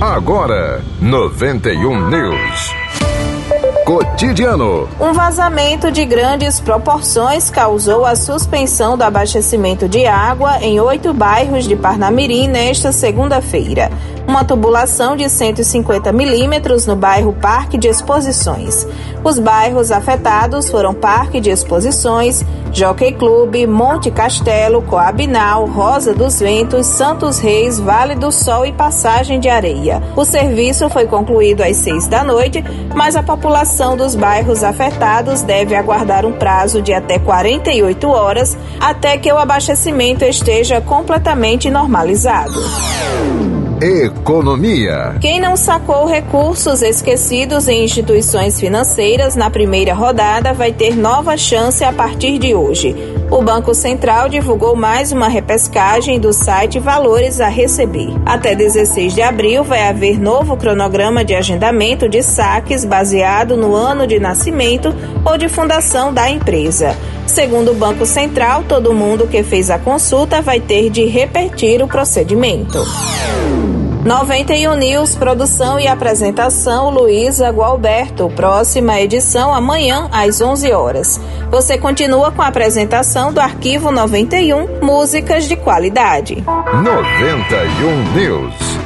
Agora, 91 News. Cotidiano. Um vazamento de grandes proporções causou a suspensão do abastecimento de água em oito bairros de Parnamirim nesta segunda-feira. Uma tubulação de 150 milímetros no bairro Parque de Exposições. Os bairros afetados foram Parque de Exposições, Jockey Clube, Monte Castelo, Coabinal, Rosa dos Ventos, Santos Reis, Vale do Sol e Passagem de Areia. O serviço foi concluído às seis da noite, mas a população dos bairros afetados deve aguardar um prazo de até 48 horas até que o abastecimento esteja completamente normalizado. Economia. Quem não sacou recursos esquecidos em instituições financeiras na primeira rodada vai ter nova chance a partir de hoje. O Banco Central divulgou mais uma repescagem do site Valores a Receber. Até 16 de abril vai haver novo cronograma de agendamento de saques baseado no ano de nascimento ou de fundação da empresa. Segundo o Banco Central, todo mundo que fez a consulta vai ter de repetir o procedimento. 91 News, produção e apresentação Luísa Gualberto. Próxima edição amanhã às 11 horas. Você continua com a apresentação do Arquivo 91, músicas de qualidade. 91 News.